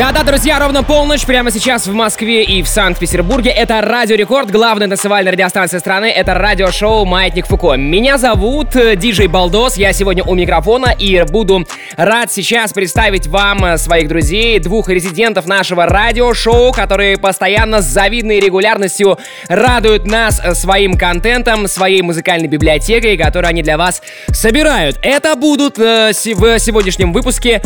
Да-да, друзья, ровно полночь, прямо сейчас в Москве и в Санкт-Петербурге. Это Радио Рекорд, главная танцевальная радиостанция страны. Это радиошоу «Маятник Фуко». Меня зовут э, Диджей Балдос, я сегодня у микрофона и буду рад сейчас представить вам э, своих друзей, двух резидентов нашего радиошоу, которые постоянно с завидной регулярностью радуют нас э, своим контентом, своей музыкальной библиотекой, которую они для вас собирают. Это будут в сегодняшнем выпуске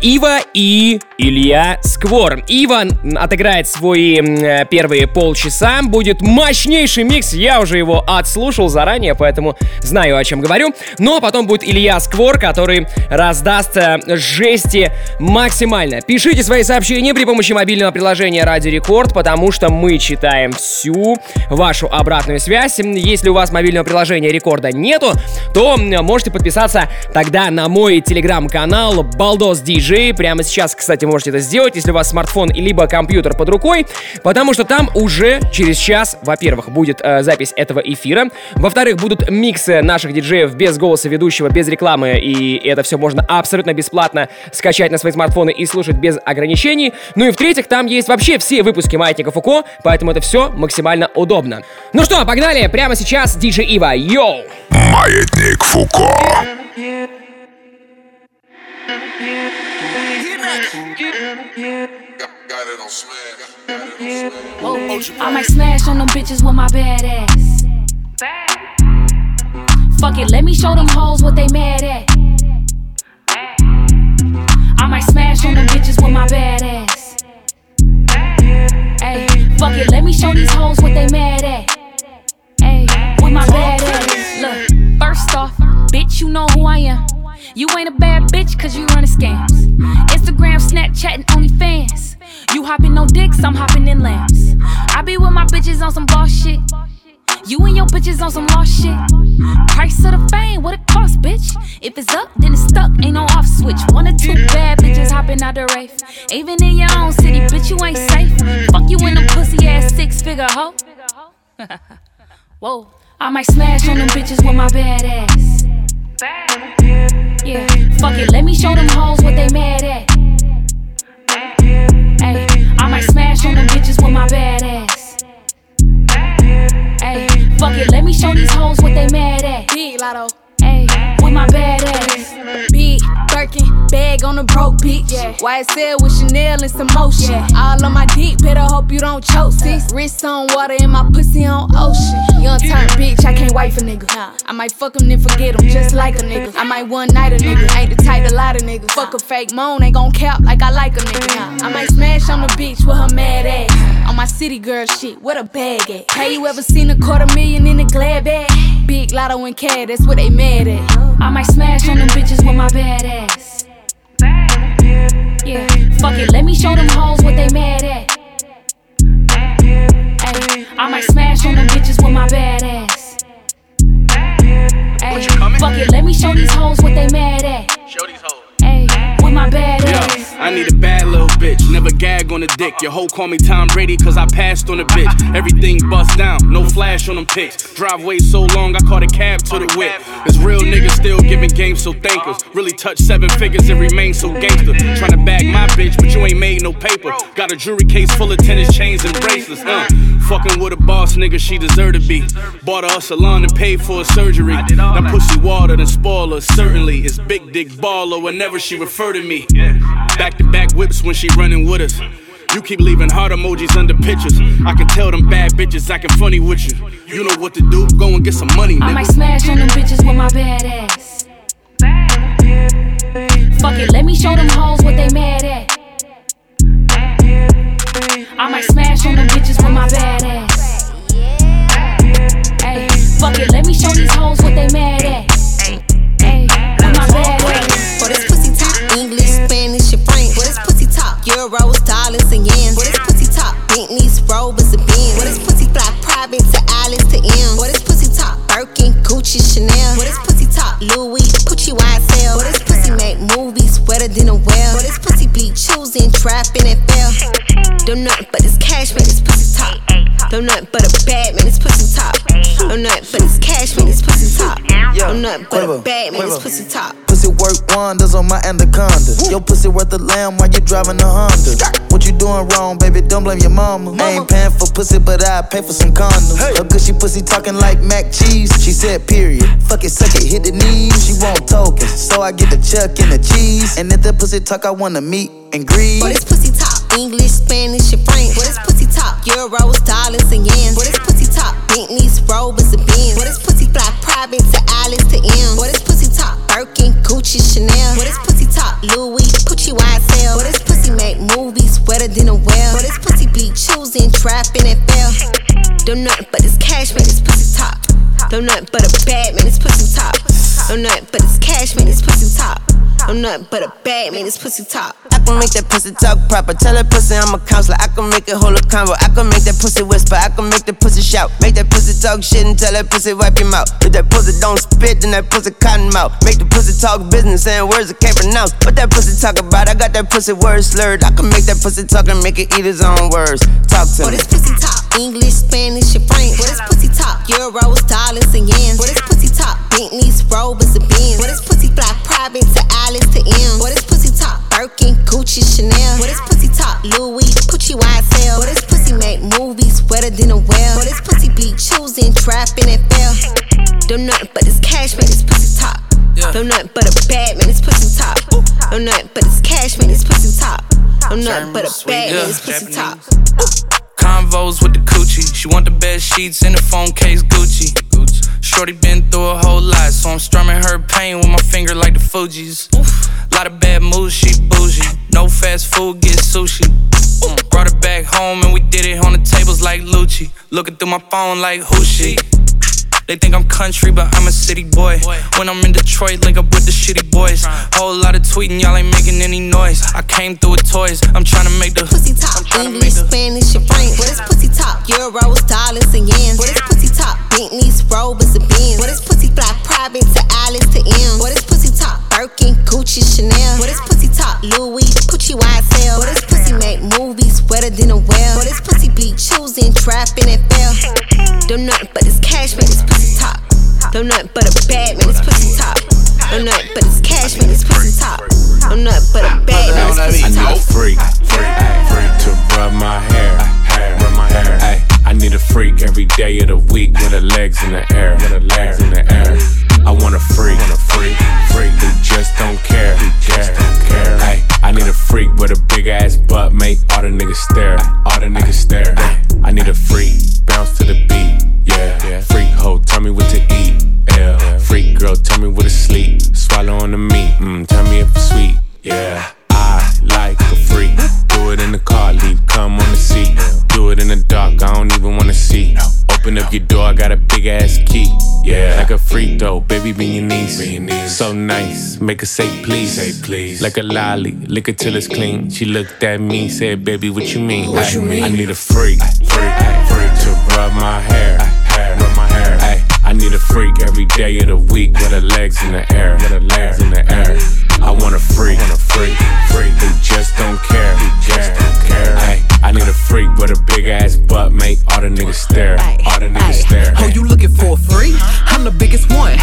Ива и Илья Сквор. Иван отыграет свои э, первые полчаса. Будет мощнейший микс. Я уже его отслушал заранее, поэтому знаю, о чем говорю. Но потом будет Илья Сквор, который раздаст э, жести максимально. Пишите свои сообщения при помощи мобильного приложения Радио Рекорд, потому что мы читаем всю вашу обратную связь. Если у вас мобильного приложения Рекорда нету, то можете подписаться тогда на мой телеграм-канал Балдос Диджей. Прямо сейчас, кстати, можете это сделать сделать, если у вас смартфон либо компьютер под рукой, потому что там уже через час, во-первых, будет э, запись этого эфира, во-вторых, будут миксы наших диджеев без голоса ведущего, без рекламы, и это все можно абсолютно бесплатно скачать на свои смартфоны и слушать без ограничений. Ну и в-третьих, там есть вообще все выпуски Маятника Фуко, поэтому это все максимально удобно. Ну что, погнали, прямо сейчас диджей Ива, йоу! Маятник Фуко. I might smash on them bitches with my bad ass. Fuck it, let me show them hoes what they mad at. And OnlyFans. You hopping on dicks, I'm hopping in lamps. I be with my bitches on some boss shit. You and your bitches on some lost shit. Price of the fame, what it cost, bitch? If it's up, then it's stuck, ain't no off switch. One or two bad bitches hopping out the race. Even in your own city, bitch, you ain't safe. Fuck you in a pussy ass six figure hoe. Whoa, I might smash on them bitches with my bad ass. Yeah, fuck it, let me show them hoes what they mad at. With my bad ass. Hey, fuck it, let me show these hoes what they mad at. Big Lotto. Hey, with my bad ass. Big Birkin, bag on a broke bitch. Yeah. YSL with Chanel and some motion. Yeah. All on my dick, better hope you don't choke. Six wrists on water and my pussy on ocean. Young turn bitch, I can't wait for nigga. Nah. I might fuck him then forget him, just like a nigga. I might one night a nigga, ain't the type to lie to nigga. Fuck a fake moan, ain't gon' cap like I like a nigga. Nah. I might smash on the bitch with her mad ass. On my city girl shit, what a bag at? Hey, you ever seen a quarter million in a glad bag? Big lotto and cat, that's what they mad at. I might smash on them bitches with my bad ass. Yeah, fuck it, let me show them hoes what they mad at. Ay, I might smash on them bitches with my bad ass. Ay, fuck it, let me show these hoes what they mad at. Show these hoes. With my bad ass. I need a bad little bitch, never gag on a dick. Your hoe call me Tom Brady, cause I passed on a bitch. Everything bust down, no flash on them pics. Driveway so long, I caught a cab to the whip. This real nigga still giving games, so thank us. Really touch seven figures and remain so gangster. Tryna bag my bitch, but you ain't made no paper. Got a jewelry case full of tennis chains and bracelets, uh. Fucking with a boss nigga, she deserve to be. Bought her a salon and paid for her surgery. That pussy water and spoiler, certainly. It's big dick baller whenever she refer to me. Back to back whips when she running with us. You keep leaving heart emojis under pictures. I can tell them bad bitches acting funny with you. You know what to do, go and get some money, Nigga. I might nigga. smash on them bitches with my bad ass. Fuck it, let me show them hoes what they mad at. I might smash what they mad at. Hey, with my bad ass. For this pussy talk, English, Spanish, French. For this pussy talk, Euros, dollars, and yens. For this pussy talk, Bentleys, Rovers, and Benz. For this pussy fly private to Alice to M. For this pussy talk, Birkin, Gucci, Chanel. For this pussy talk, Louis, Gucci, YSL. For this pussy make movies wetter than a well. For this pussy be choosing, trapping, and fail. Don't nothing but this cash, man, this pussy talk. Don't nothing but a bad man, this I'm nothing but this cash, man, this pussy top. I'm nothing but a bag, man, this pussy top. Pussy work wonders on my anaconda. Your pussy worth a lamb while you driving a Honda. What you doing wrong, baby? Don't blame your mama. I ain't paying for pussy, but I pay for some condoms. Her gushy pussy talking like mac cheese. She said, period. Fuck it, suck it, hit the knees. She want tokens, so I get the chuck and the cheese. And if the pussy talk, I wanna meet and greet. Boy, this pussy top. English, Spanish, and French. What is pussy top. Euros, dollars, and yens. Boy, this pussy top. Bentleys, Rovers, and Benz. Boy, this pussy fly private to Alice to M. Boy, this pussy top. Birkin, Gucci, Chanel. What is pussy top. Louis, Gucci, YSL. Boy, this pussy make movies wetter than a well. What is pussy be choosing, trapping, and fail. Don't nothing but this cash, man, this pussy top. Don't nothing but a bad man, this pussy top. Don't nothing but this cash, man, this pussy top. I'm nothing but a bad man, this pussy top. I can make that pussy talk proper. Tell that pussy I'm a counselor. I can make it hold a convo. I can make that pussy whisper. I can make that pussy shout. Make that pussy talk shit and tell that pussy wipe your mouth. If that pussy don't spit, then that pussy cotton mouth. Make the pussy talk business, saying words I can't pronounce. What that pussy talk about? I got that pussy word slurred. I can make that pussy talk and make it eat his own words. Talk to Boy, me. this pussy top. English, Spanish, and French. Boy, this pussy top. Euros, dollars, and yens. Boy, this pussy top. Bentleys, Rovers, and Benz. Boy, this pussy fly private to Alice to M. Boy, this pussy top. Birkin, Gucci, Chanel. Boy, this pussy top. Louis, Gucci, YSL. Boy, this pussy make movies wetter than a well. Boy, this pussy be choosing, trapping, and fail. Don't nothing but this cash, man, this pussy top. Don't nothing but a bad man, this pussy top. Don't nothing but this cash, man, this pussy top. Don't nothing but a bad man, this pussy top. Convos with the coochie. She want the best sheets in the phone case Gucci. Shorty been through a whole lot, so I'm strumming her pain with my finger like the Fuji's. Lot of bad moves, she bougie. No fast food, get sushi. Brought her back home and we did it on the tables like Lucci. Looking through my phone like who she? They think I'm country, but I'm a city boy. When I'm in Detroit, link up with the shitty boys. Whole lot of tweeting, y'all ain't making any noise. I came through with toys. I'm trying to make the pussy top. English, make the- Spanish, and French. What is pussy top? Euros, dollars, and yens. What is pussy top? Bentleys, Rovers, and Benz. What is pussy fly private to Alice to M? What is pussy top? Birkin, Gucci, Chanel. What is pussy top? Louis, Gucci, YSL. What is pussy make movies wetter than a well? What is pussy be choosing, trapping, and fail? Don't nothing but this cash, man, this pussy top. Don't nothing but a bad man, this pussy top. Don't nothing but this cash, man, this pussy top. Don't nothing but a bad man, this pussy I need top. a freak, freak, freak to rub my hair, hair, rub my hair. Ay, I need a freak every day of the week with her legs in the air, with her legs in the air. I want a freak, want a freak, freak who just don't care, who just don't care. Ay, I need a freak with a big ass butt, make all the niggas stare, all the niggas stare. Freak though, baby, be your niece. So nice, make her say please. Say please. Like a lolly, lick it till it's clean. She looked at me, said, baby, what you mean? What you mean? I need a freak, freak, freak to rub my hair, hair, rub my hair. Ay, I need a freak every day of the week with her legs in the air, with her legs in the air. I want a freak, want a freak, freak who just don't care, who just a freak with a big ass butt, make all the niggas stare, all the niggas stare. Oh, you looking for a free? I'm the biggest one.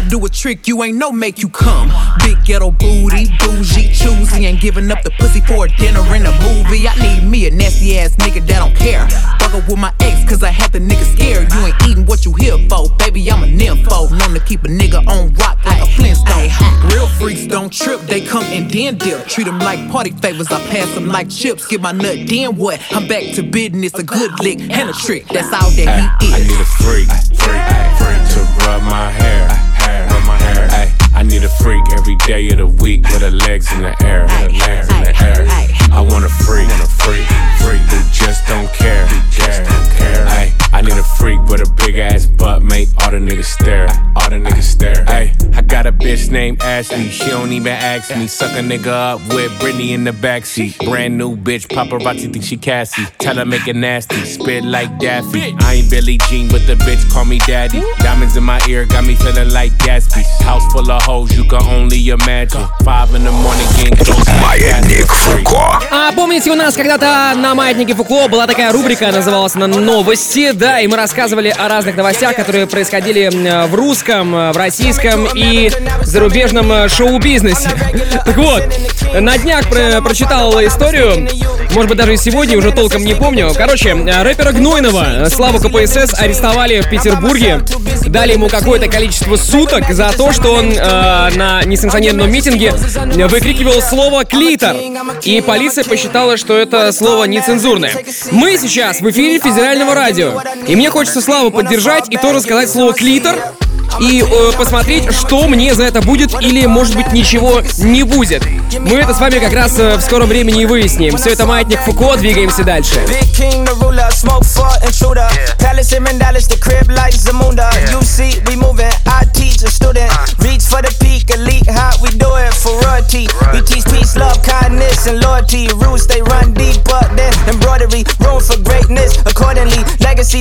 Could do a trick you ain't know make you come. Big ghetto booty, bougie, choosy, ain't giving up the pussy for a dinner and a movie. I need me a nasty ass nigga that don't care. Fuck up with my ex, cause I had the nigga scared. You ain't eating what you here for, baby. I'm a nympho. Known to keep a nigga on rock like a Flintstone. Real freaks don't trip, they come and then dip. Treat them like party favors, I pass them like chips. Get my nut, then what? I'm back to business, a good lick and a trick. That's all that he is. I need a freak, freak, freak to rub my hair, hair, my hair. Ay, I need a freak every day of the week with her legs in the air, with her legs in the air. I want a freak, want a freak, freak who just don't care, who just don't care. Ay, I need a freak with a big ass butt, make all the niggas stare, all the niggas stare. Ay, I got a bitch named Ashley. She don't even ask me. Suck a nigga up with Britney in the backseat. Brand new bitch, paparazzi think she Cassie. Tell her make it nasty, spit like Daffy. I ain't Billie Jean, but the bitch call me daddy. Diamonds in my ear got me feeling like Gatsby. House full of hoes, you can only imagine. Five in the morning, getting close. Маятник Фуко. А помните, у нас когда-то на Маятнике Фуко была такая рубрика, называлась она «Новости», да, и мы рассказывали о разных новостях, которые происходили м, в русском, э, в российском и зарубежном э, шоу-бизнесе. Так вот, на днях про- прочитал историю, может быть, даже и сегодня, уже толком не помню. Короче, э, рэпера Гнойного, э, Славу КПСС, арестовали в Петербурге, дали ему какое-то количество суток за то, что он э, на несанкционированном митинге выкрикивал слово «клитор». И полиция посчитала, что это слово нецензурное. Мы сейчас в эфире федерального радио. И мне хочется Славу поддержать и тоже сказать слово «клитор», и э, посмотреть, что мне за это будет или, может быть, ничего не будет. Мы это с вами как раз э, в скором времени и выясним. Все это «Маятник Фуко», двигаемся дальше. Uh. Accordingly,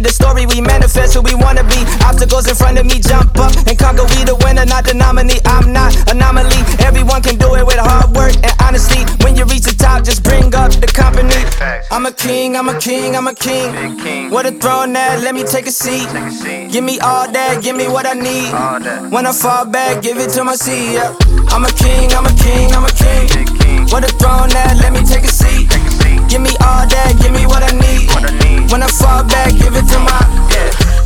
the story we manifest, who we wanna be. Obstacles in front of me jump up and conquer. We the winner, not the nominee. I'm not anomaly. Everyone can do it with hard work and honesty. When you reach the top, just bring up the company. I'm a king, I'm a king, I'm a king. What a throne that, let me take a seat. Give me all that, give me what I need. When I fall back, give it to my seat. Yeah. I'm a king, I'm a king, I'm a king. What a throne that, let me take a seat. Give me all that, give me what I need. When I fall back, give it to my.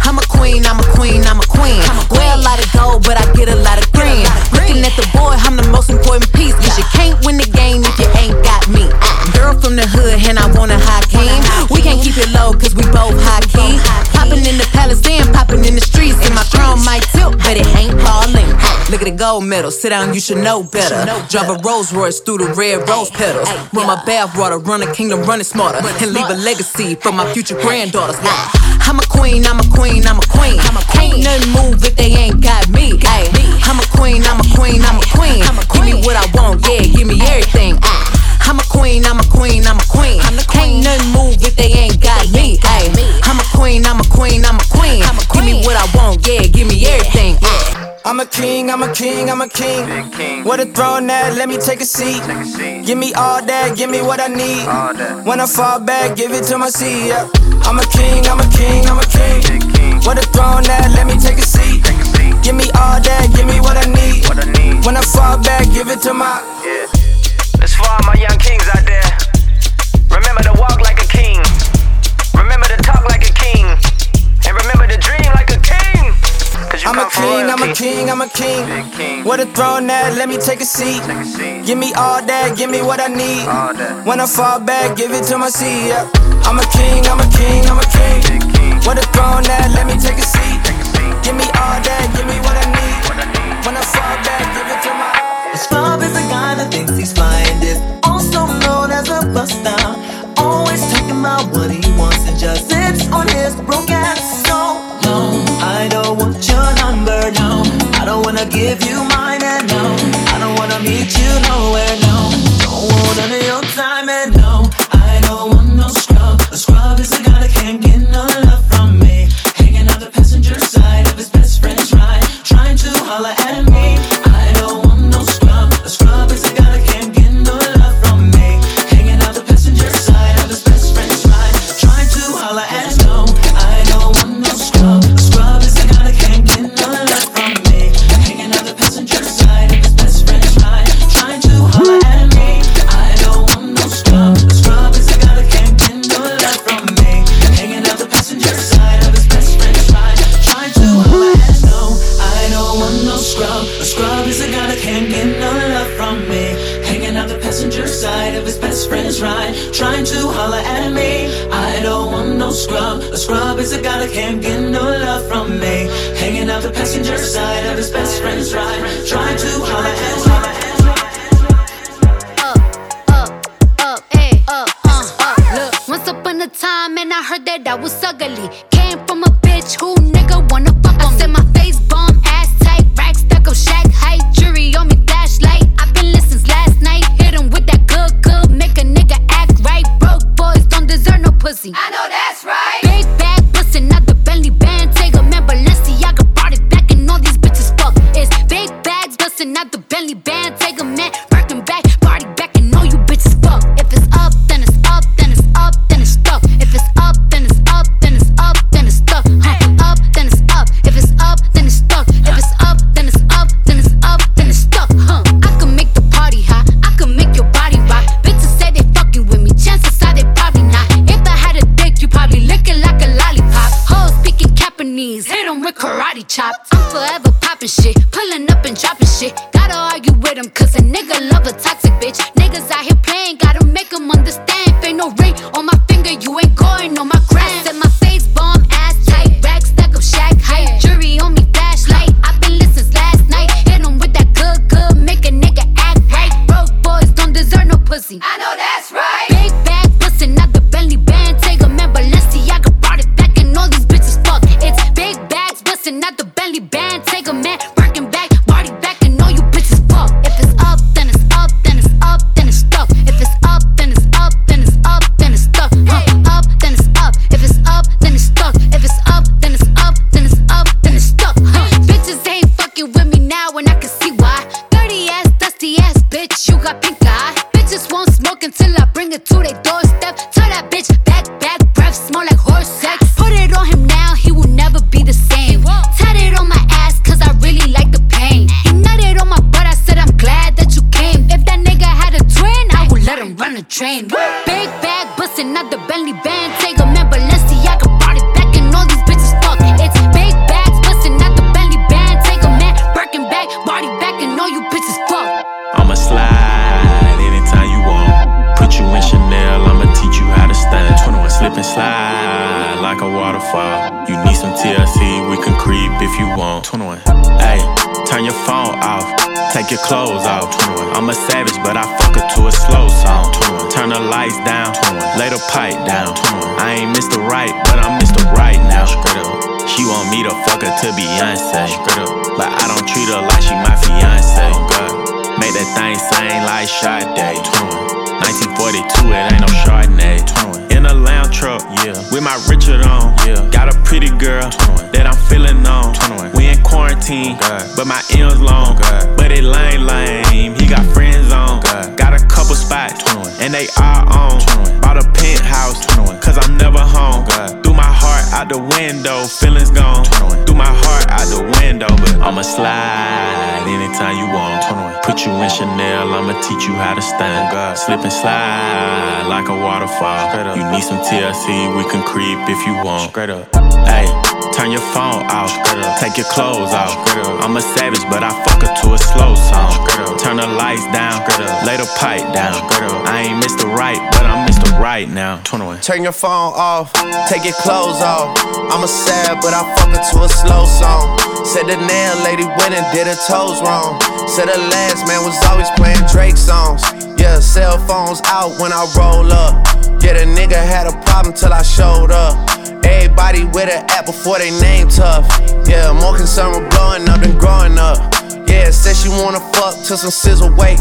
Yeah. I'm a queen, I'm a queen, I'm a queen. Wear a lot of gold, but I get a lot of green. Looking at the boy, I'm the most important piece. Cause you can't win the game if you ain't got me. Girl from the hood, and I want a high king. We can't keep it low, cause we both high key. Popping in the palace, then popping in the streets. And my crown might tilt, but it ain't falling. Look at the gold medal, sit down, you should know better. Drive a Rolls Royce through the red rose petals. Run my bath water, run a kingdom, run it smarter. And leave a legacy for my future granddaughters. I'm a queen, I'm a queen, I'm a queen. Can't nothing move if they ain't got me. Ay, I'm a queen, I'm a queen, I'm a queen. Give me what I want, yeah, give me everything. I'm a queen, I'm a queen, I'm a queen. Can't nothing move if they ain't got me. Ay, I'm a queen, I'm a queen, I'm a queen. Give me what I want, yeah, give me everything. I'm a king, I'm a king, I'm a king. What a throne that, let me take a seat. Give me all that, give me what I need. When I fall back, give it to my seat. Yeah. I'm a king, I'm a king, I'm a king. What a throne that, let me take a seat. Give me all that, give me what I need. When I fall back, give it to my. Yeah. Let's all my young kings out there. I'm a king, I'm a king, I'm a king. What a throne that, let me take a seat. Give me all that, give me what I need. When I fall back, give it to my seat. Yeah. I'm a king, I'm a king, I'm a king. What a throne that, let me take a seat. Give me all that, give me what clothes off. I'm a savage, but I fuck her to a slow song. Turn the lights down, 21. lay the pipe down. 21. I ain't Mr. Right, but I'm Mr. Right now. She want me to fuck her to Beyonce. But I don't treat her like she my fiance. Make that thing sing like Sade. 1942, it ain't no Chardonnay. In a lounge truck, yeah. With my Richard on, yeah. Got a pretty girl that I'm feeling on. We in quarantine, but my M's long. But it lame, lame. He got friends on. Got a couple spots, and they are on. Bought a penthouse, cause I'm never home. Threw my heart out the window, feelings gone. Threw my heart out the window, but I'ma slide anytime you want. Put you in Chanel, I'ma teach you how to stand. Slip and slide like a waterfall. You need some TLC, we can creep if you want. Hey, turn your phone off, take your clothes off. I'm a savage, but I fuck her to a slow song. Turn the lights down, lay the pipe down. I ain't Mr. Right, but I'm Mr. Right now. 21. Turn your phone off, take your clothes off. I'm a sad, but I fuck it to a slow song. Said the nail lady went and did her toes wrong. Said the last man was always playing Drake songs. Yeah, cell phones out when I roll up. Yeah, the nigga had a problem till I showed up. Everybody with an app before they name tough. Yeah, more concerned with blowing up than growing up. Yeah, said she wanna fuck till some sizzle wait.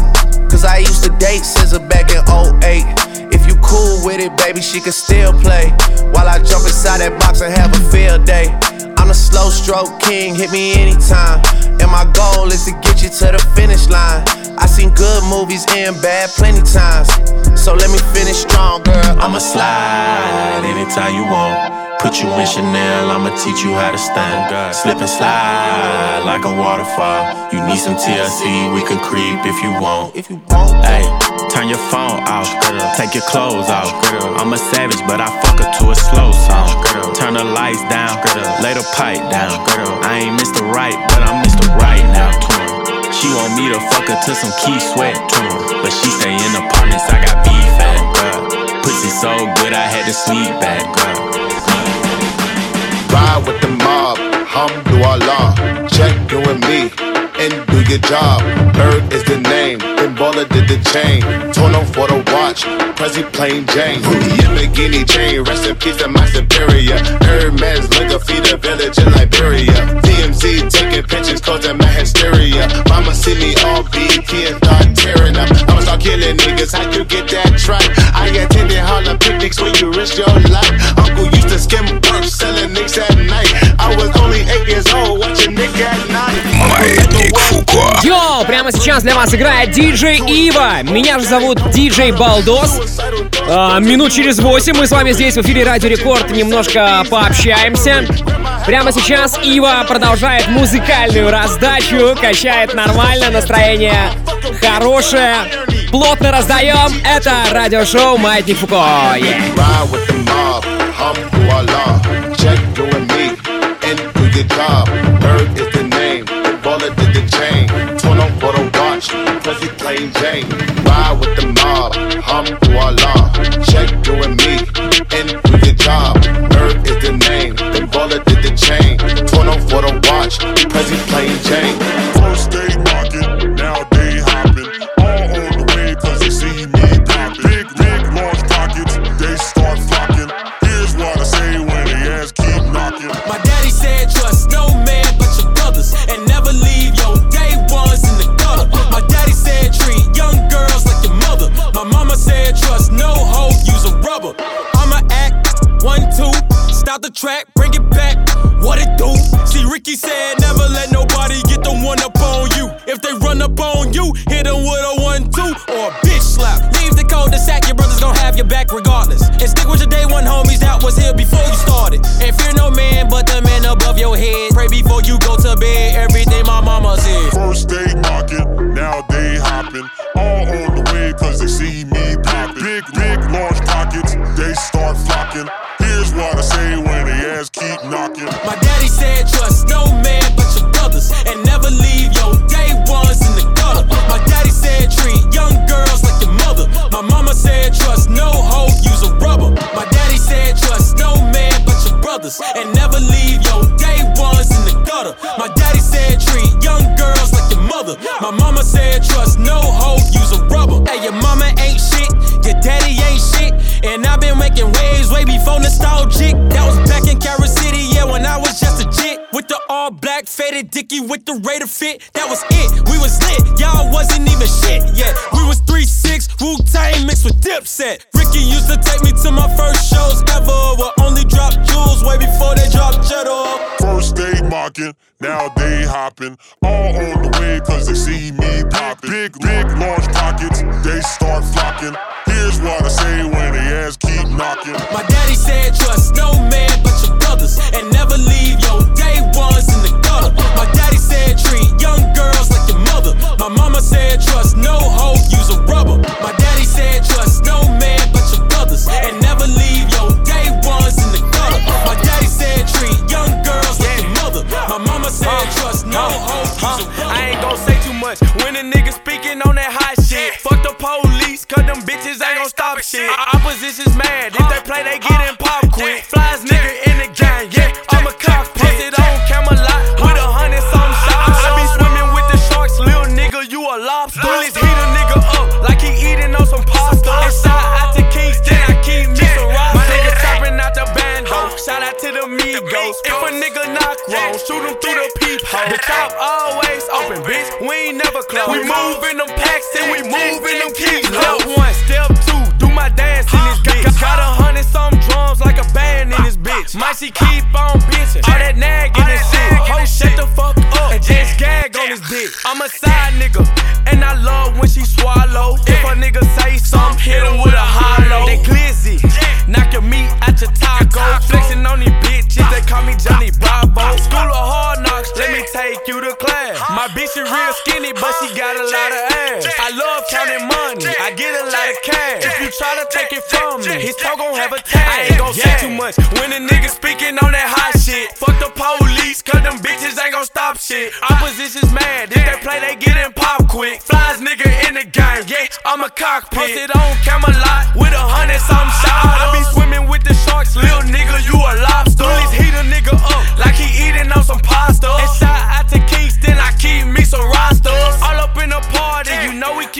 Cause I used to date SZA back in 08. If you cool with it, baby, she can still play. While I jump inside that box and have a field day. I'm the slow stroke king, hit me anytime. And my goal is to get you to the finish line. I seen good movies and bad plenty times. So let me finish strong, girl. I'ma slide anytime you want. Put you in Chanel, I'ma teach you how to stand. Slip and slide like a waterfall. You need some TLC, we can creep if you want. If you want, hey, turn your phone off, take your clothes off. I'm a savage, but I fuck her to a slow song. Turn the lights down, lay the pipe down. I ain't Mr. Right, but I'm Mr. Right now. She want me to fuck her to some Keith Sweat, but she stay in apartments. I got beef at. Pussy so good, I had to sleep back, girl. Ride with the mob, alhamdulillah. Check you me and do your job. Bird is the name, then baller did the chain. Tono for the watch, Prezi plain Jane. Yamagini chain, rest in peace to my superior. Hermes Liquor feed a village in Liberia. TMZ taking pictures causing my hysteria. Mama see me on BT and start tearing up. I'ma start killing niggas, how you get that track? I attended Harlem picnics where you risk your life. To skim work selling nicks at night. I was only eight years old watching Nick at night. Маятник Фуко. Йоу, прямо сейчас для вас играет диджей Ива. Меня же зовут диджей Балдос. А, минут через 8 мы с вами здесь в эфире Радио Рекорд немножко пообщаемся. Прямо сейчас Ива продолжает музыкальную раздачу, качает нормально, настроение хорошее. Плотно раздаем. Это радиошоу Маятник Фуко. Yeah. I'm voila. Check you and me And do your job. Bird is the name. Bullet did the chain. Turn on for the watch. Cause he plain Jane. Ride with the mob. I'm voila. Check you and me And do your job.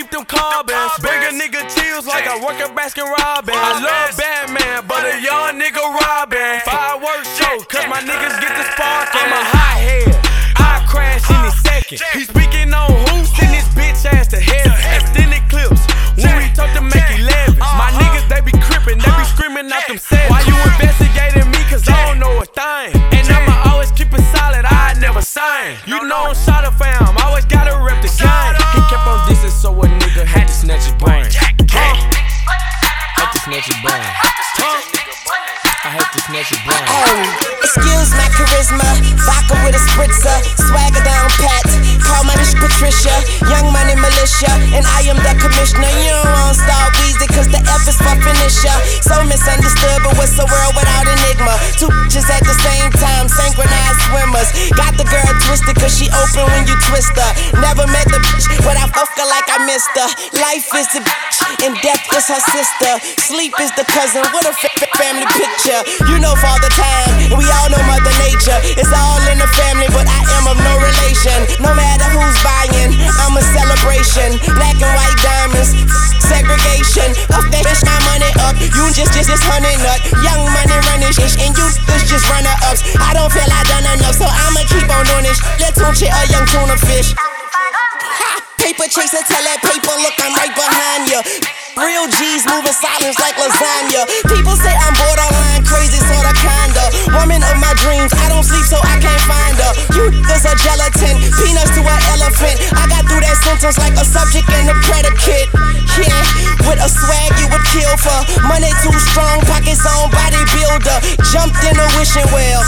keep them carbons. Bring a nigga chills like I work at Baskin Robbins. I love Excuse my charisma, vodka with a spritzer, swagger down pat. Call my niche Patricia, young money militia, and I am the commissioner. You don't want star Weezy, cause the F is my finisher. So misunderstood, but what's the world without enigma? Two bitches at the same time, sanguine sisters. Got the girl twisted cause she open when you twist her. Never met the bitch, but I fuck her like I missed her. Life is the bitch, and death is her sister. Sleep is the cousin, what a family picture. You know Father Time, we all know Mother Nature. It's all in the family, but I am of no relation. No matter who's buying, I'm a celebration. Black and white diamonds, segregation. Up that bitch, my money up. You just, just, just honey nut. Young money running shit, and you just, just runner ups. I don't feel I done enough, so I'ma keep on doing this. Let's tune a young tuna fish. Paper chaser, tell that paper, look, I'm right behind ya. Real G's moving silence like lasagna. People say I'm borderline crazy, sorta kinda. Woman of my dreams, I don't sleep so I can't find her. You niggas a gelatin, peanuts to an elephant. I got through that sentence like a subject and a predicate. Yeah, with a swag you would kill for. Money too strong, pockets on bodybuilder. Jumped in a wishing well.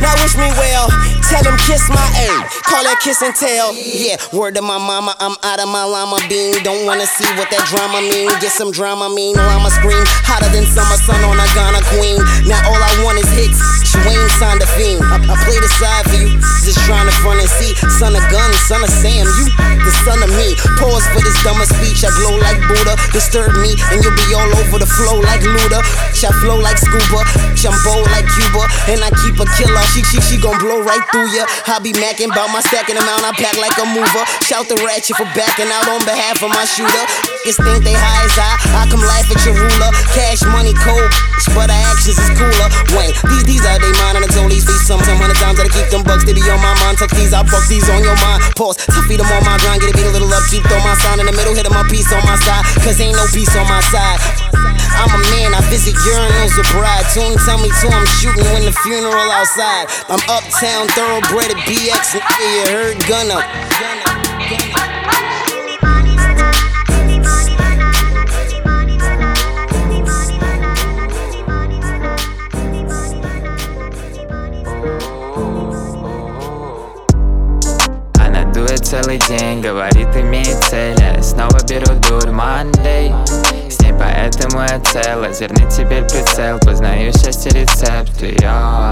Now wish me well. Tell him kiss my A. Call that kiss and tell. Yeah, word to my mama, I'm out of my llama bean. Don't wanna see what that drama mean. Get some drama mean. Llama scream hotter than summer sun on a Ghana queen. Now all I want is hits. Wayne signed a fiend. I, I play the side for you. Just trying to front and see. Son of gun, son of Sam. You the son of me. Pause for this dumber speech. I glow like Buddha. Disturb me and you'll be all over the flow like Luda. I flow like scuba. Jumbo like Cuba. And I keep a killer. She, she, she gon' blow right through ya. I be macking about my stacking amount. I pack like a mover. Shout the ratchet for backing out on behalf of my shooter. Niggas think they high as I. I come laugh at your ruler. Cash money cold, but our actions is cooler. Wayne, these these are out they mind, on the only be some, some hundred times that I keep them bucks. They be on my mind, tuck these, I fuck these on your mind. Pause, to feed them on my grind, get it beat a little up. upkeep, throw my sign in the middle, hit them my piece on my side, cause ain't no peace on my side. I'm a man, I visit urinals with bride. Tune, tell me to, I'm shooting when the funeral outside. I'm uptown, thoroughbred at BX, and you heard Gunna. Gunna, Gunna. Целый день, говорит, имеет цель. Я снова беру дур Monday. С ней поэтому я цел. Озерный теперь прицел Познаю счастье рецепт Йо.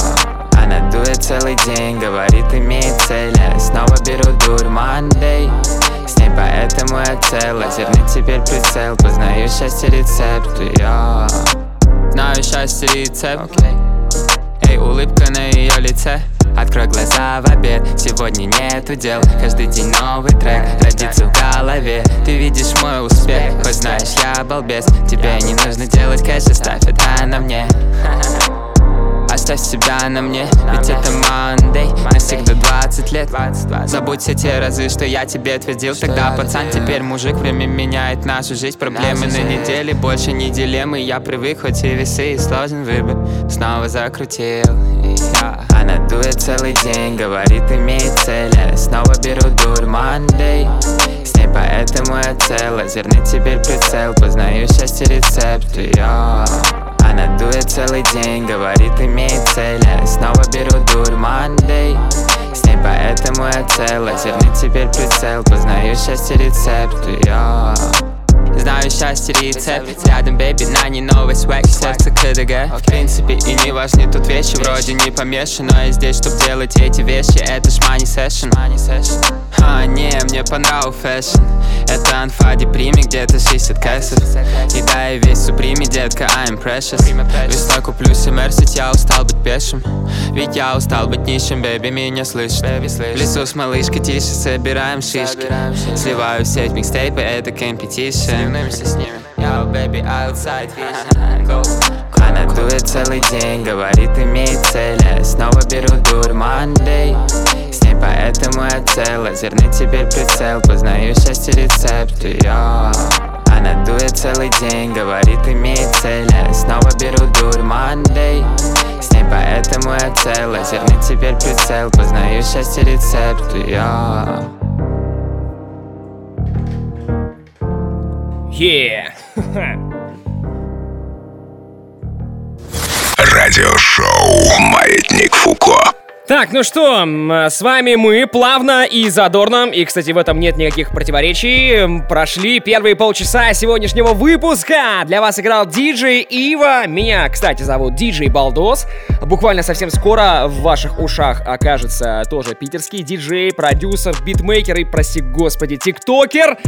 Она дует целый день, говорит, имеет цель. Я снова беру дур Monday. С ней поэтому я цел. Озерный теперь прицел Познаю счастье рецепт Йо. Знаю счастье рецепт Эй, улыбка на ее лице Открой глаза в обед, сегодня нету дел. Каждый день новый трек родится в голове. Ты видишь мой успех, хоть знаешь я балбес. Тебе не нужно делать кэш, оставь это на мне Оставь себя на мне, ведь это Monday Навсегда 20 лет. Забудь все те разы, что я тебе твердил. Тогда пацан, теперь мужик Время меняет нашу жизнь. Проблемы на неделе, больше не дилеммы. Я привык, хоть и весы, и сложен выбор. Снова закрутил я. Она дует целый день, говорит, имеет цель. Я снова беру дур Monday С ней поэтому я цел Озерный теперь прицел. Познаю счастье рецепт Йо. Она дует целый день, говорит, имеет цель. Я снова беру дур Monday. С ней поэтому я цел Озерный теперь прицел Познаю счастье рецепт Йо. Знаю счастье рецепт Рядом, бэби, на не новый свек. Сердце КДГ. В принципе и не важны тут вещи. Вроде не помешан, но я здесь, чтоб делать эти вещи Это ж money session. А, не, мне понрав фэшн. Это анфа деприми, где-то 60 кэсов. И да, я весь суприми, детка, I'm precious. Весной куплю Мерсить, я устал быть пешим. Ведь я устал быть нищим, бэби, меня слышит В лесу с малышкой тише, собираем шишки. Сливаю в сеть микстейпы, это компетишн Соревнуемся с ними. Yo, baby, outside, go Она дует целый день, говорит, имеет цель. Я снова беру дур Monday. С ней поэтому я цел. Озерный теперь прицел Познаю счастье рецепт Йо. Она дует целый день, говорит, имеет цель. Я снова беру дур Monday. С ней поэтому я цел. Озерный теперь прицел Познаю счастье рецепт Йо. Радиошоу «Маятник Фуко». Так, ну что, с вами мы плавно и задорно, и, кстати, в этом нет никаких противоречий, прошли первые полчаса сегодняшнего выпуска. Для вас играл диджей Ива, меня, кстати, зовут диджей Балдос. Буквально совсем скоро в ваших ушах окажется тоже питерский диджей, продюсер, битмейкер и, прости господи, тиктокер.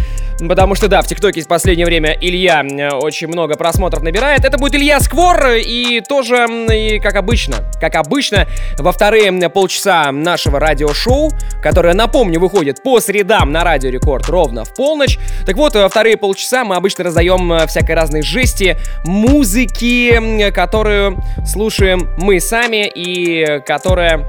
Потому что, да, в ТикТоке в последнее время Илья очень много просмотров набирает. Это будет Илья Сквор, и тоже, и как обычно, как обычно, во вторые полчаса нашего радиошоу, которое, напомню, выходит по средам на Радио Рекорд ровно в полночь. Так вот, во вторые полчаса мы обычно раздаем э, всякой разной жести, музыки, которую слушаем мы сами и которая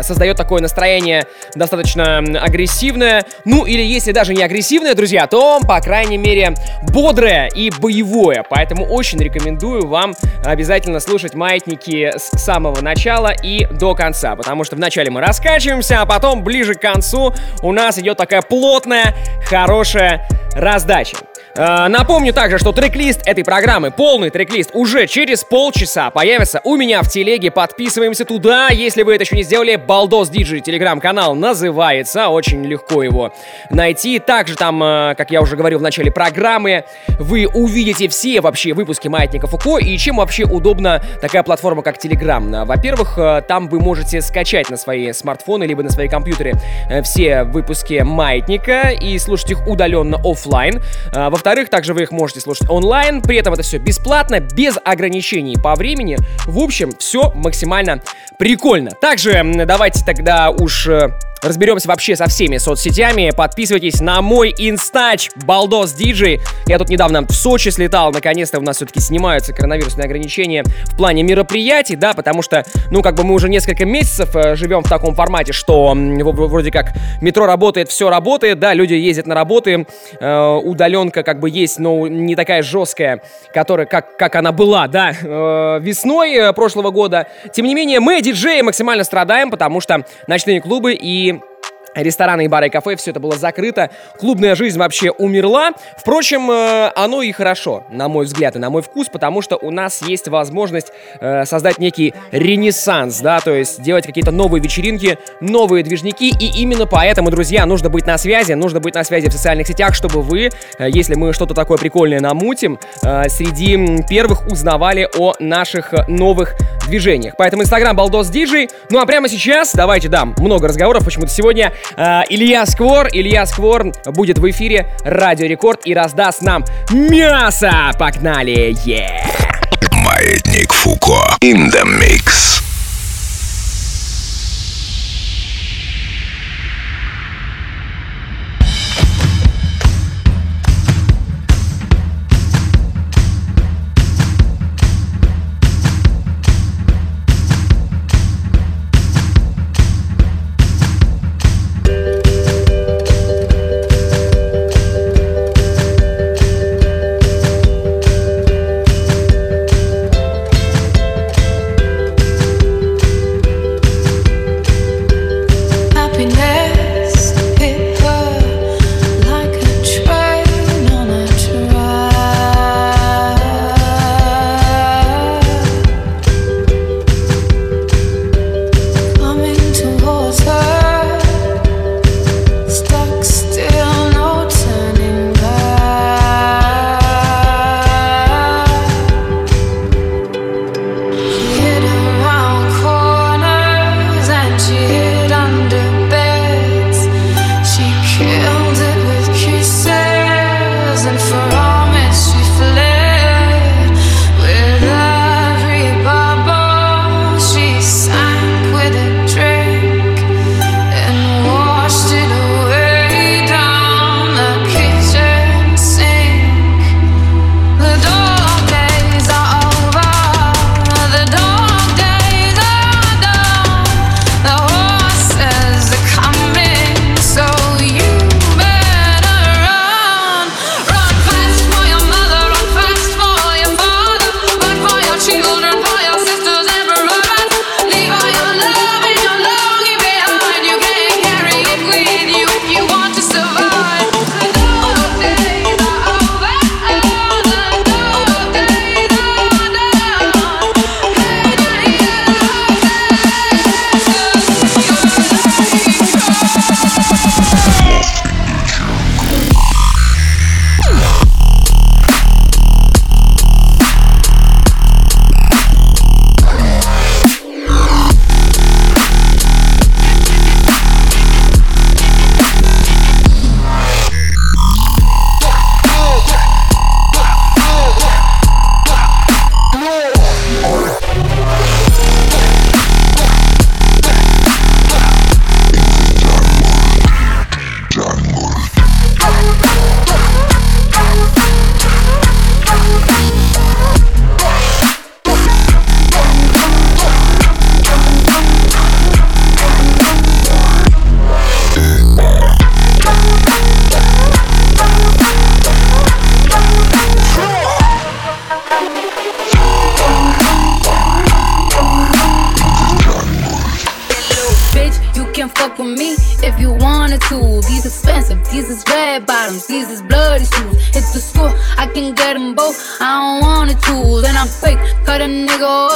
создает такое настроение достаточно агрессивное. Ну, или если даже не агрессивное, друзья, то, по крайней мере, бодрое и боевое. Поэтому очень рекомендую вам обязательно слушать маятники с самого начала и до конца. Потому что вначале мы раскачиваемся, а потом ближе к концу у нас идет такая плотная, хорошая раздача. Э, Напомню также, что трек-лист этой программы, полный трек-лист, уже через полчаса появится у меня в телеге. Подписываемся туда, если вы это еще не сделали. Балдос Диджи телеграм-канал называется, очень легко его найти. Также там, э, как я уже говорил в начале программы, вы увидите все вообще выпуски Маятника Фуко и чем вообще удобна такая платформа, как Телеграм. Э, Во-первых, там вы можете скачать на свои смартфоны либо на свои компьютеры все выпуски Маятника и слушать их удаленно оффлайн. А, Во-вторых, также вы их можете слушать онлайн, при этом это все бесплатно, без ограничений по времени. В общем, все максимально прикольно. Также давайте тогда уж э, Разберемся вообще со всеми соцсетями. Подписывайтесь на мой инстач Балдос Диджей. Я тут недавно в Сочи слетал. Наконец-то у нас все-таки снимаются коронавирусные ограничения в плане мероприятий, да, потому что, ну, как бы мы уже несколько месяцев э, живем в таком формате, что вроде как метро работает, все работает, да, люди ездят на работы, э, удаленка как бы есть, но не такая жесткая, которая, как, как она была, да, э, весной прошлого года. Тем не менее, мы, диджеи, максимально страдаем, потому что ночные клубы и Рестораны и бары и кафе, все это было закрыто. Клубная жизнь вообще умерла. Впрочем, э, оно и хорошо, на мой взгляд и на мой вкус, потому что у нас есть возможность э, создать некий ренессанс, да, то есть делать какие-то новые вечеринки, новые движники. И именно поэтому, друзья, нужно быть на связи, нужно быть на связи в социальных сетях, чтобы вы, э, если мы что-то такое прикольное намутим, среди первых узнавали о наших новых движениях. Поэтому Инстаграм Балдос Диджей. Ну а прямо сейчас давайте дам много разговоров. Почему-то сегодня Илья Сквор. Илья Сквор будет в эфире Радио Рекорд и раздаст нам мясо. Погнали! Yeah! Маятник Фуко. In the mix.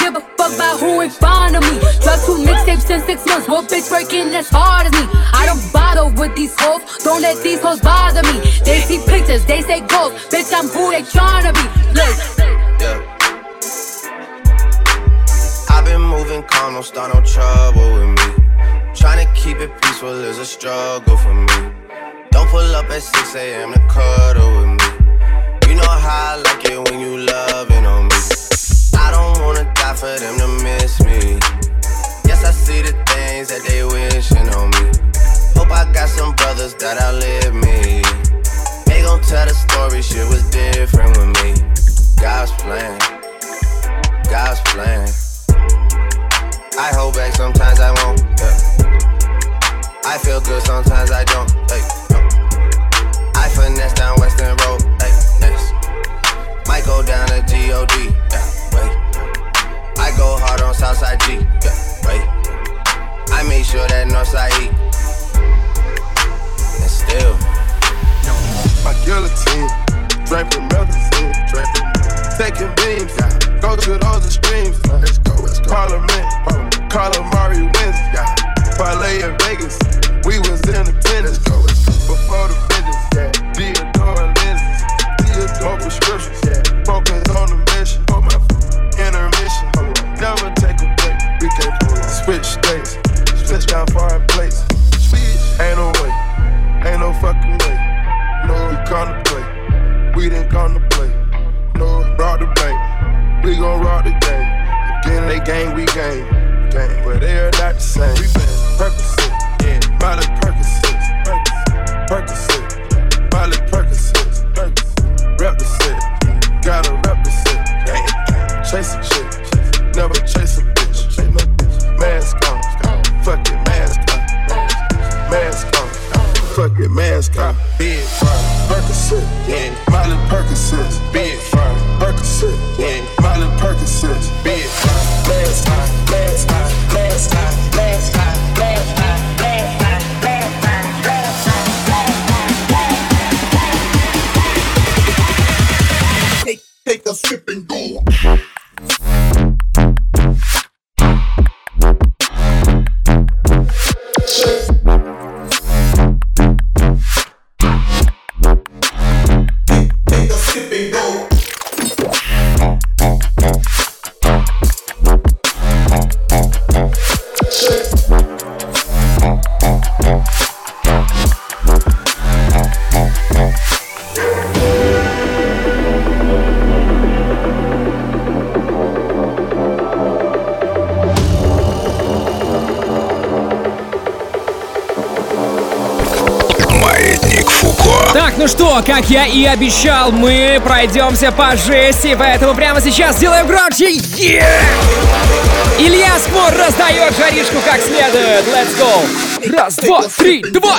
give a fuck about who ain't fond of me. Drop two mixtapes in six months, what bitch working as hard as me? I don't bother with these hoes, don't let these hoes bother me. They see pictures, they say goals, bitch, I'm who they tryna be. Look. Yeah. I've been moving calm, don't start no trouble with me. Trying to keep it peaceful is a struggle for me. Don't pull up at 6 a.m. to cuddle with me. You know how I like it when you loving on me. I don't wanna die for them to miss me. Yes, I see the things that they wishing on me. Hope I got some brothers that outlive me. They gon' tell the story, shit was different with me. God's plan, God's plan. I hold back, sometimes I won't. Yeah. I feel good, sometimes I don't. Hey, no. I finesse down Western Road. Hey, next. Might go down to God. Yeah, go hard on Southside G. Yeah, wait. I make sure that Northside E. And still. My guillotine, draping medicine, draping, taking beams, go to those extremes. Let's go, let's go. Parliament, calamari wins, yeah. Parlay in Vegas, we was in attendance. Let's go, let's go. Before the business, yeah. Theodore lenses, Theodore Как я и обещал, мы пройдемся по жести, поэтому прямо сейчас сделаем громче. Yeah! Илья Спор раздает жаришку как следует. Let's go. Раз, два, три, два.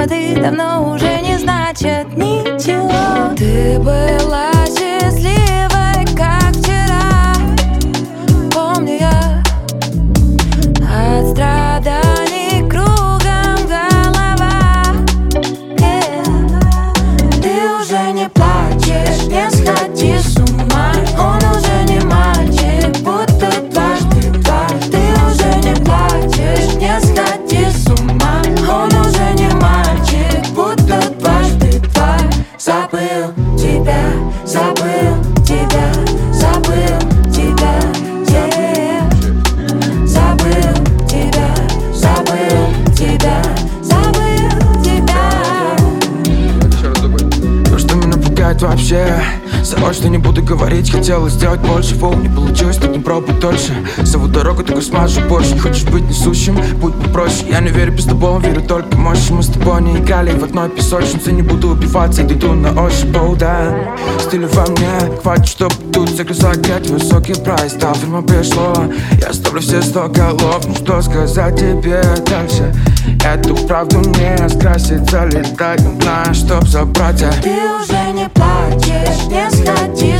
Выпады давно уже не значат ничего. Ты была Несущим, будь попроще Я не верю пиздоболам, верю только мощи Мы с тобой не играли в одной песочнице. Не буду убиваться, иду на ощупь, оу, да Стиля во мне, хватит, чтоб тут загрызать Где высокий прайс, да, время пришло Я ставлю все сто голов, ну что сказать тебе дальше? Эту правду не скрасит, залетать на чтоб забрать. А Ты уже не плачешь, не сходи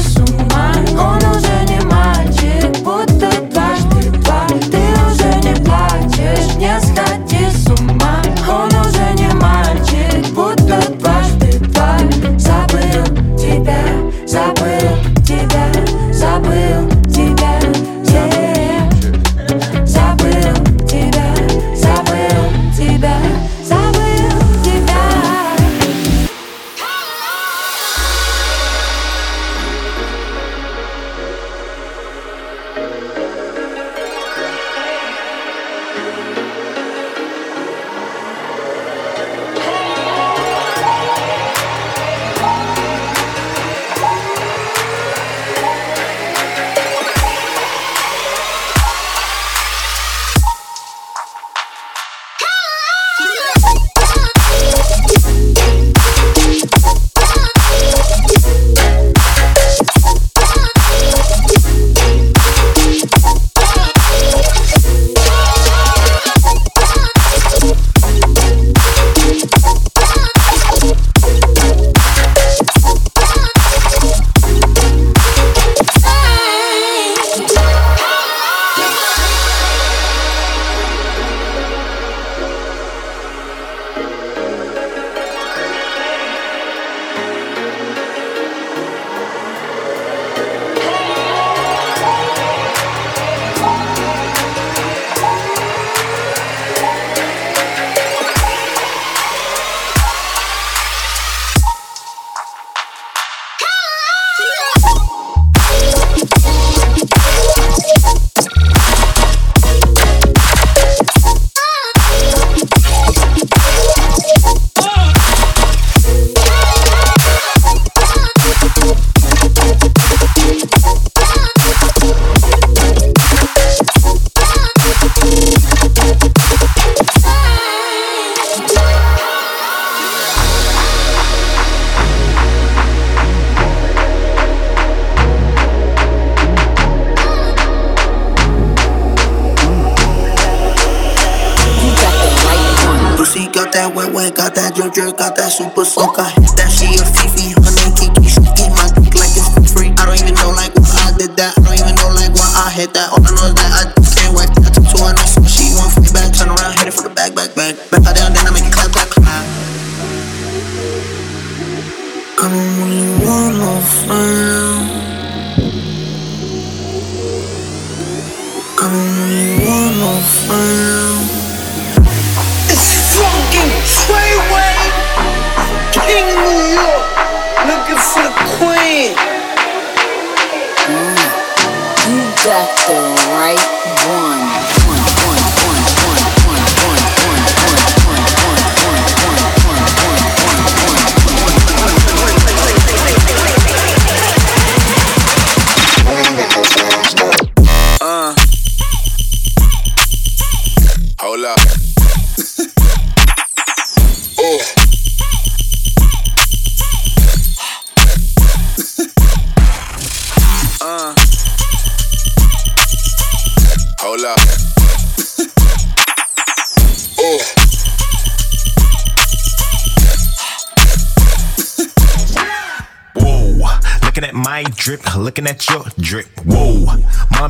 got that wet wet, got that drip, got that super soak. That she a fifi, her name Kiki. She eat my dick like it's free. I don't even know like why I did that. I don't even know like why I hit that. All I know is that I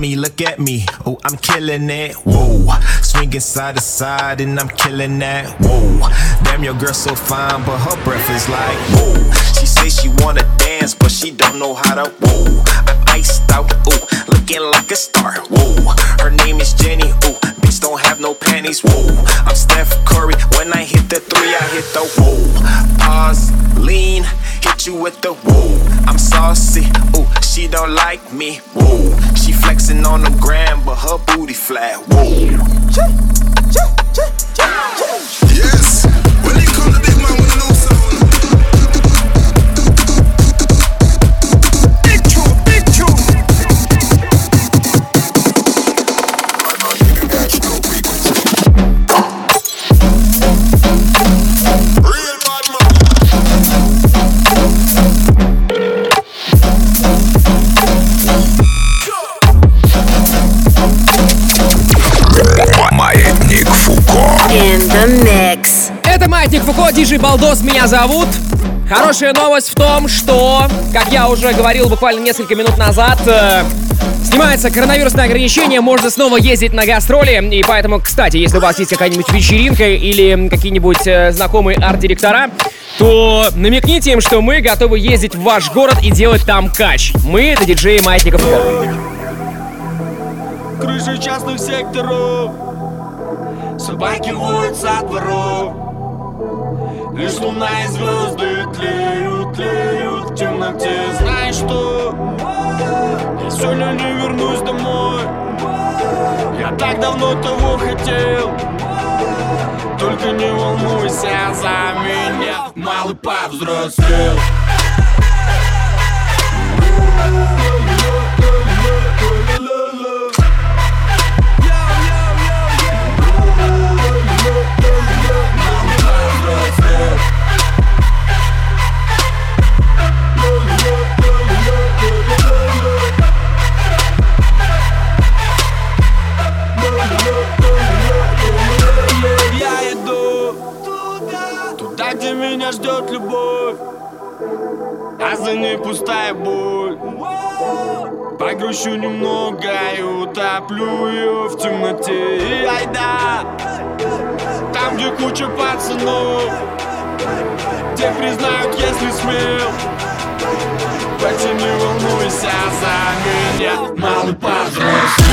mommy, look at me. Oh, I'm killing it. Whoa, swinging side to side and I'm killing that. Whoa, damn, your girl so fine, but her breath is like whoa. She say she wanna dance, but she don't know how to. Whoa, I'm iced out. Ooh, looking like a star. Whoa, her name is Jenny. Ooh, don't have no panties. Whoa, I'm Steph Curry. When I hit the three, I hit the whoa. Pause, lean, hit you with the whoa. I'm saucy. Ooh, she don't like me. Whoa, she flexing on the gram, but her booty flat. Whoa. Фуко, диджей Балдос меня зовут. Хорошая новость в том, что, как я уже говорил буквально несколько минут назад, э, снимается коронавирусное ограничение, можно снова ездить на гастроли. И поэтому, кстати, если у вас есть какая-нибудь вечеринка или какие-нибудь э, знакомые арт-директора, то намекните им, что мы готовы ездить в ваш город и делать там кач. Мы — это диджеи Маятника Фуко. Крыши частных секторов Собаки воют со дворов Лишь луна и звезды тлеют, тлеют в темноте. Знаешь что? Я сегодня не вернусь домой. Я так давно того хотел. Только не волнуйся за меня. Малый повзрослел. Я где меня ждет любовь, а за ней пустая боль. Погрущу немного и утоплю ее в темноте. И айда, там, где куча пацанов, где признают, если смел. Хотя не волнуйся за меня, малый повзрослел.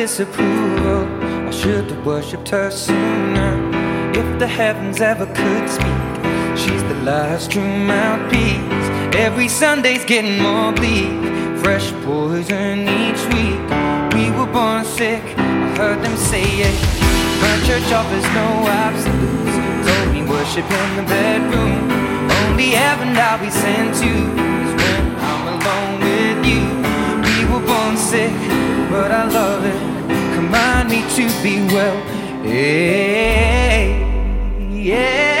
Disapproval. I should have worshipped her sooner. If the heavens ever could speak, she's the last true mouthpiece. Every Sunday's getting more bleak. Fresh poison each week. We were born sick. I heard them say it. My church offers no absolutes. Told me worship in the bedroom. Only heaven I'll be sent to is when I'm alone with you. We were born sick, but I love it. Command me to be well. Hey, amen.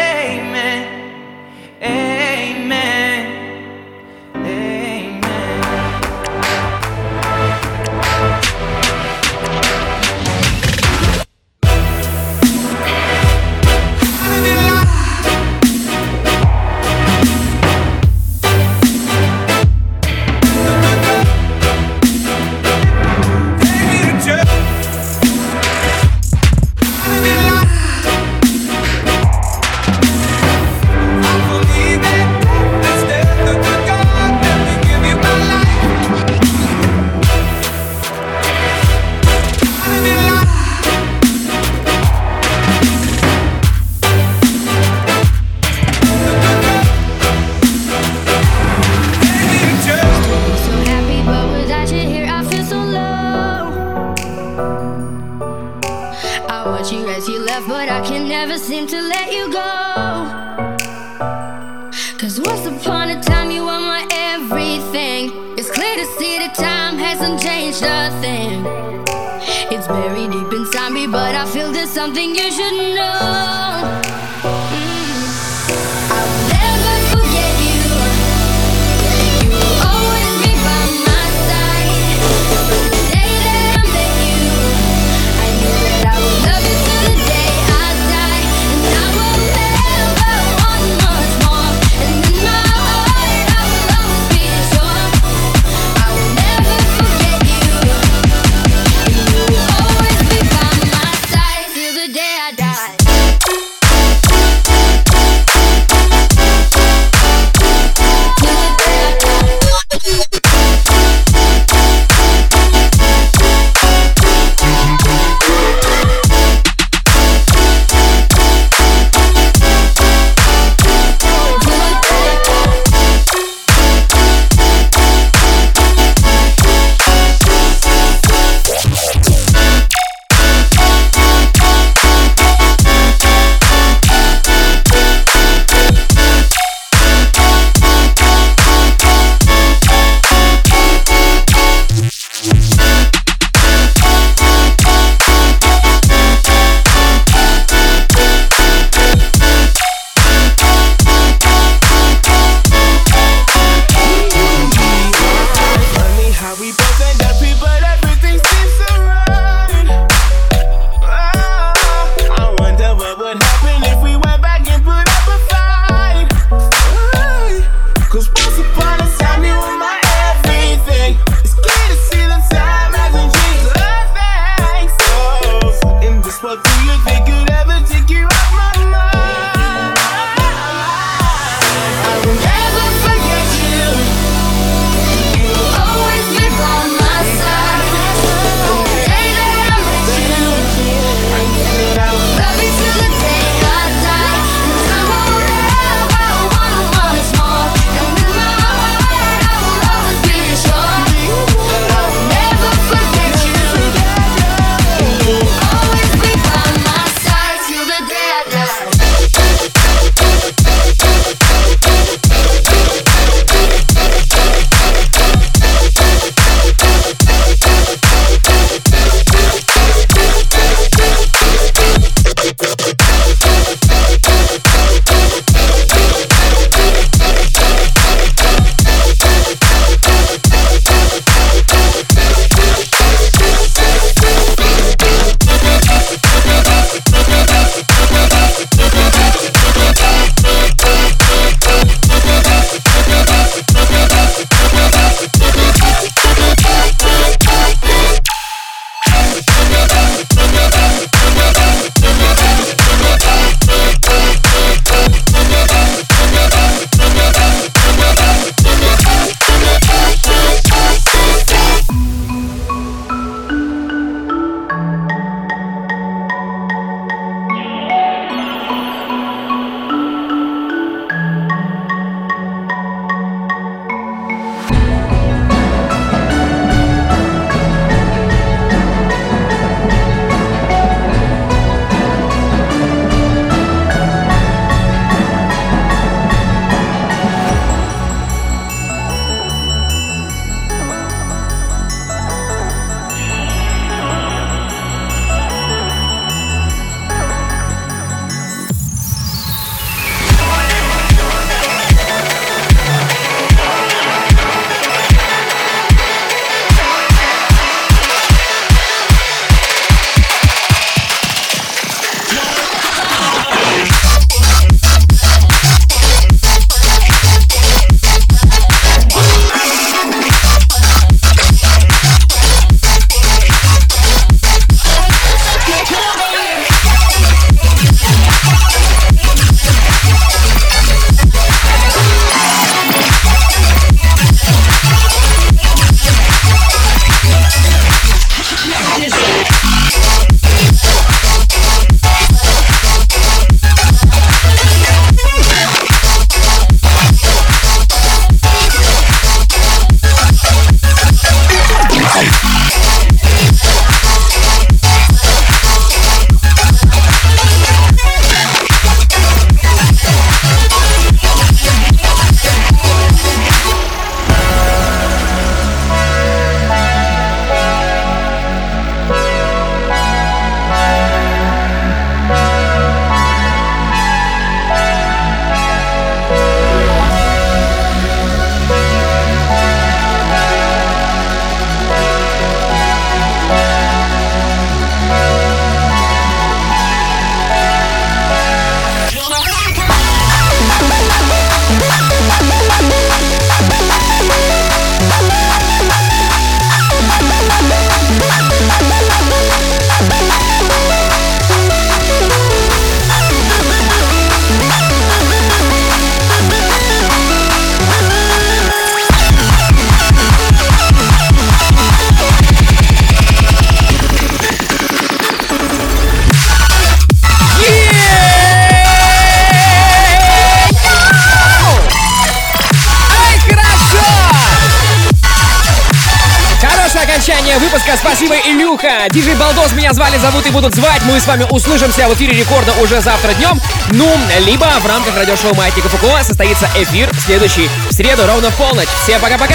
Вами услышимся в эфире рекорда уже завтра днем. Ну, либо в рамках радиошоу Маятника Фуко состоится эфир следующий в среду ровно в полночь. Всем пока-пока.